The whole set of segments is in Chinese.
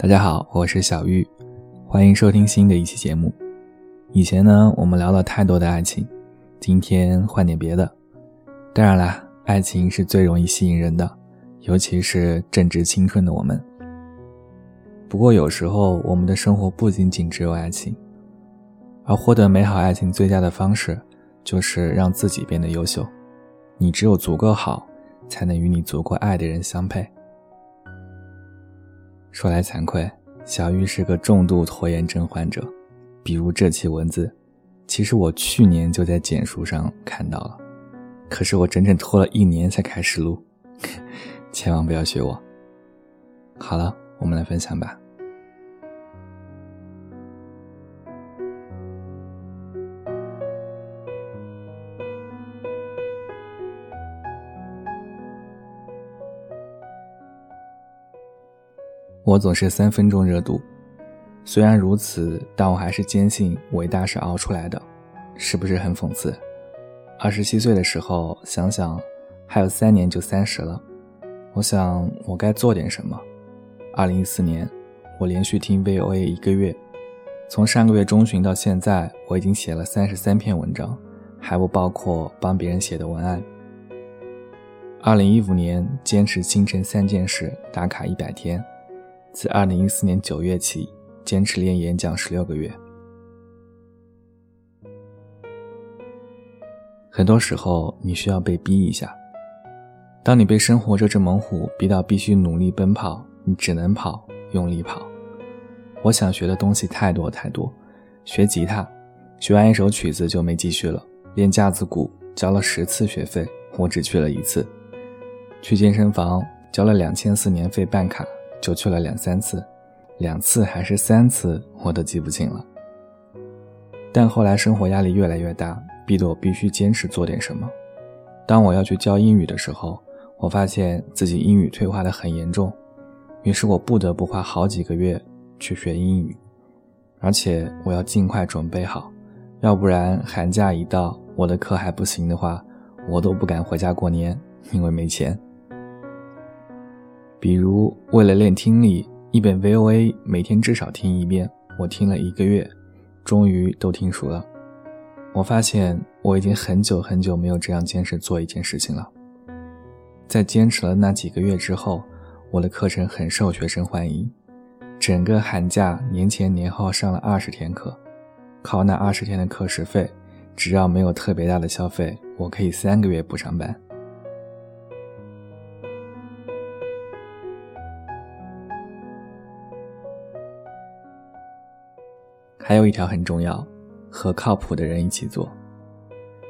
大家好，我是小玉，欢迎收听新的一期节目。以前呢，我们聊了太多的爱情，今天换点别的。当然啦，爱情是最容易吸引人的，尤其是正值青春的我们。不过有时候，我们的生活不仅仅只有爱情，而获得美好爱情最佳的方式，就是让自己变得优秀。你只有足够好，才能与你足够爱的人相配。说来惭愧，小玉是个重度拖延症患者。比如这期文字，其实我去年就在简书上看到了，可是我整整拖了一年才开始录，千万不要学我。好了，我们来分享吧。我总是三分钟热度，虽然如此，但我还是坚信伟大是熬出来的，是不是很讽刺？二十七岁的时候，想想还有三年就三十了，我想我该做点什么。二零一四年，我连续听 VOA 一个月，从上个月中旬到现在，我已经写了三十三篇文章，还不包括帮别人写的文案。二零一五年，坚持清晨三件事，打卡一百天。自二零一四年九月起，坚持练演讲十六个月。很多时候，你需要被逼一下。当你被生活这只猛虎逼到必须努力奔跑，你只能跑，用力跑。我想学的东西太多太多，学吉他，学完一首曲子就没继续了；练架子鼓，交了十次学费，我只去了一次；去健身房，交了两千四年费办卡。就去了两三次，两次还是三次，我都记不清了。但后来生活压力越来越大，逼得我必须坚持做点什么。当我要去教英语的时候，我发现自己英语退化的很严重，于是我不得不花好几个月去学英语，而且我要尽快准备好，要不然寒假一到，我的课还不行的话，我都不敢回家过年，因为没钱。比如，为了练听力，一本 VOA 每天至少听一遍。我听了一个月，终于都听熟了。我发现我已经很久很久没有这样坚持做一件事情了。在坚持了那几个月之后，我的课程很受学生欢迎。整个寒假，年前年后上了二十天课，靠那二十天的课时费，只要没有特别大的消费，我可以三个月不上班。还有一条很重要，和靠谱的人一起做。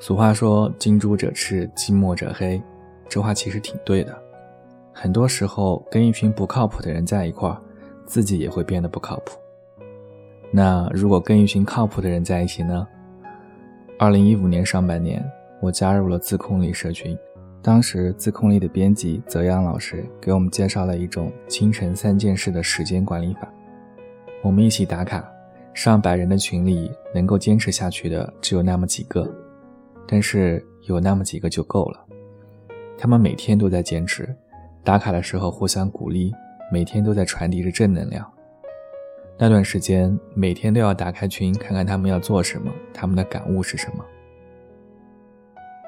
俗话说“近朱者赤，近墨者黑”，这话其实挺对的。很多时候跟一群不靠谱的人在一块儿，自己也会变得不靠谱。那如果跟一群靠谱的人在一起呢？二零一五年上半年，我加入了自控力社群。当时自控力的编辑泽阳老师给我们介绍了一种清晨三件事的时间管理法，我们一起打卡。上百人的群里，能够坚持下去的只有那么几个，但是有那么几个就够了。他们每天都在坚持，打卡的时候互相鼓励，每天都在传递着正能量。那段时间，每天都要打开群看看他们要做什么，他们的感悟是什么。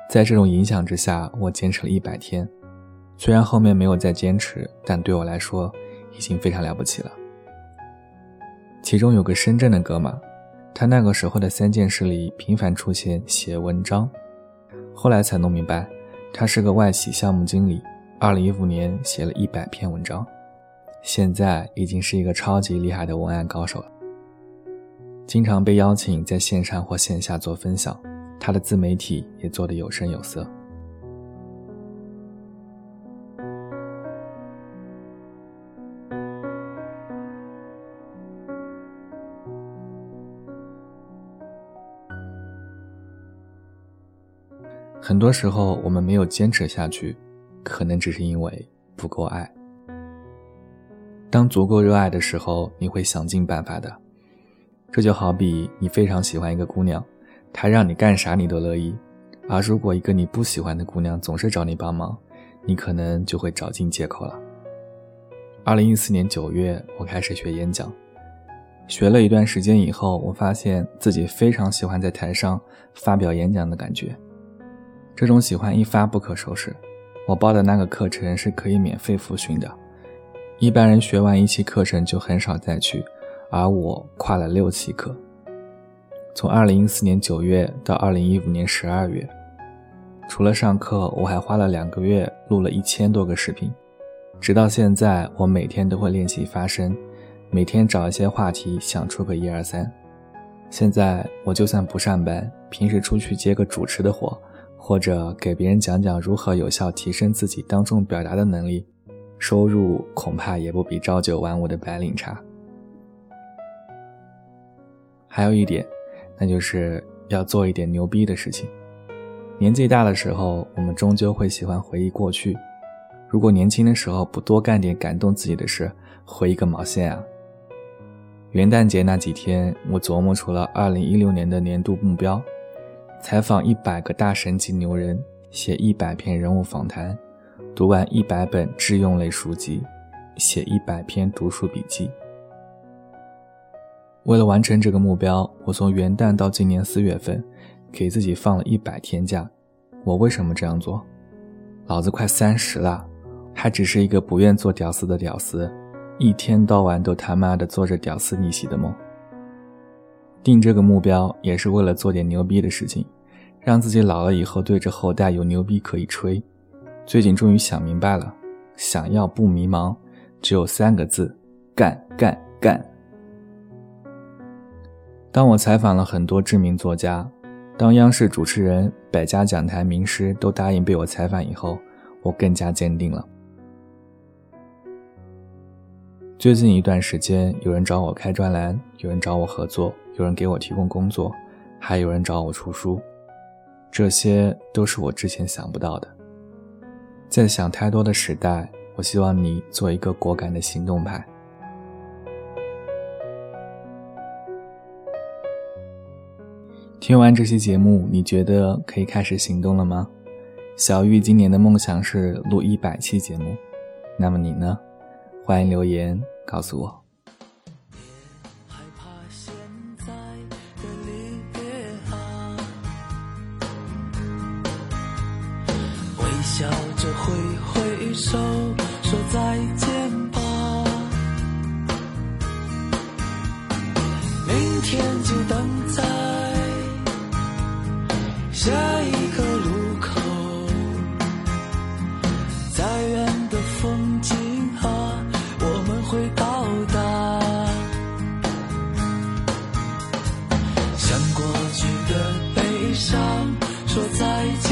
在这种影响之下，我坚持了一百天，虽然后面没有再坚持，但对我来说已经非常了不起了。其中有个深圳的哥们，他那个时候的三件事里频繁出现写文章，后来才弄明白，他是个外企项目经理，二零一五年写了一百篇文章，现在已经是一个超级厉害的文案高手了，经常被邀请在线上或线下做分享，他的自媒体也做得有声有色。很多时候，我们没有坚持下去，可能只是因为不够爱。当足够热爱的时候，你会想尽办法的。这就好比你非常喜欢一个姑娘，她让你干啥你都乐意；而如果一个你不喜欢的姑娘总是找你帮忙，你可能就会找尽借口了。二零一四年九月，我开始学演讲。学了一段时间以后，我发现自己非常喜欢在台上发表演讲的感觉。这种喜欢一发不可收拾。我报的那个课程是可以免费复训的，一般人学完一期课程就很少再去，而我跨了六期课。从二零一四年九月到二零一五年十二月，除了上课，我还花了两个月录了一千多个视频。直到现在，我每天都会练习发声，每天找一些话题想出个一二三。现在我就算不上班，平时出去接个主持的活，或者给别人讲讲如何有效提升自己当众表达的能力，收入恐怕也不比朝九晚五的白领差。还有一点，那就是要做一点牛逼的事情。年纪大的时候，我们终究会喜欢回忆过去。如果年轻的时候不多干点感动自己的事，回一个毛线啊！元旦节那几天，我琢磨出了2016年的年度目标：采访一百个大神级牛人，写一百篇人物访谈，读完一百本智用类书籍，写一百篇读书笔记。为了完成这个目标，我从元旦到今年四月份，给自己放了一百天假。我为什么这样做？老子快三十了。还只是一个不愿做屌丝的屌丝，一天到晚都他妈的做着屌丝逆袭的梦。定这个目标也是为了做点牛逼的事情，让自己老了以后对着后代有牛逼可以吹。最近终于想明白了，想要不迷茫，只有三个字：干干干。当我采访了很多知名作家，当央视主持人、百家讲坛名师都答应被我采访以后，我更加坚定了。最近一段时间，有人找我开专栏，有人找我合作，有人给我提供工作，还有人找我出书，这些都是我之前想不到的。在想太多的时代，我希望你做一个果敢的行动派。听完这期节目，你觉得可以开始行动了吗？小玉今年的梦想是录一百期节目，那么你呢？欢迎留言。告诉我。手说再见吧，明天就等在下一个路口，再远的风景啊。我们会到达，向过去的悲伤说再见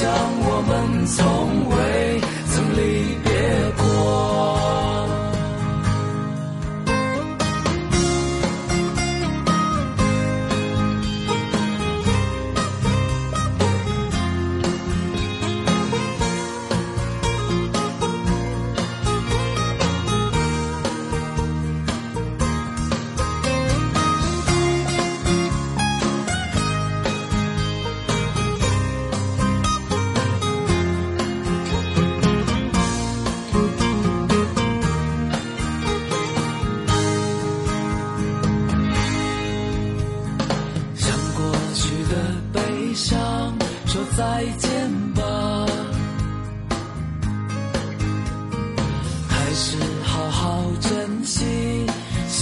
像我们从未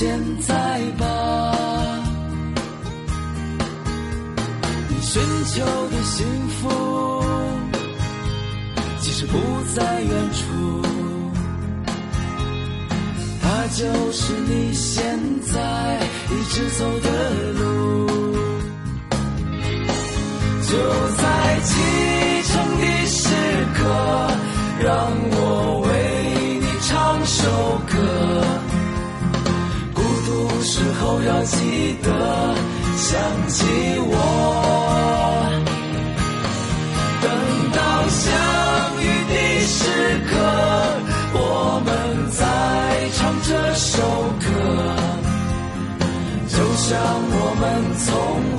现在吧。你寻求的幸福，其实不在远处，它就是你现在一直走的路。就在启程的时刻，让我要记得想起我。等到相遇的时刻，我们再唱这首歌，就像我们从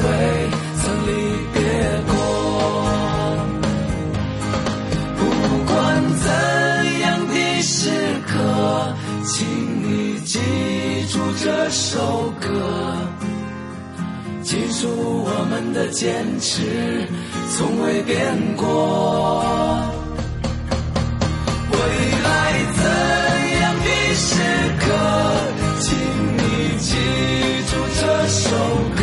未首歌。记住我们的坚持，从未变过。未来怎样的时刻，请你记住这首歌。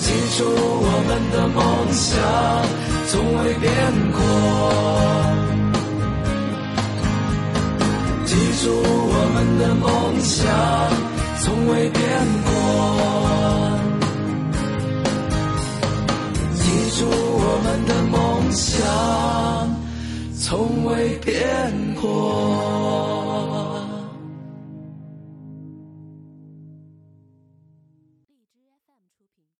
记住我们的梦想，从未变过。记住们的梦想，从未变过。记住我们的梦想，从未变过。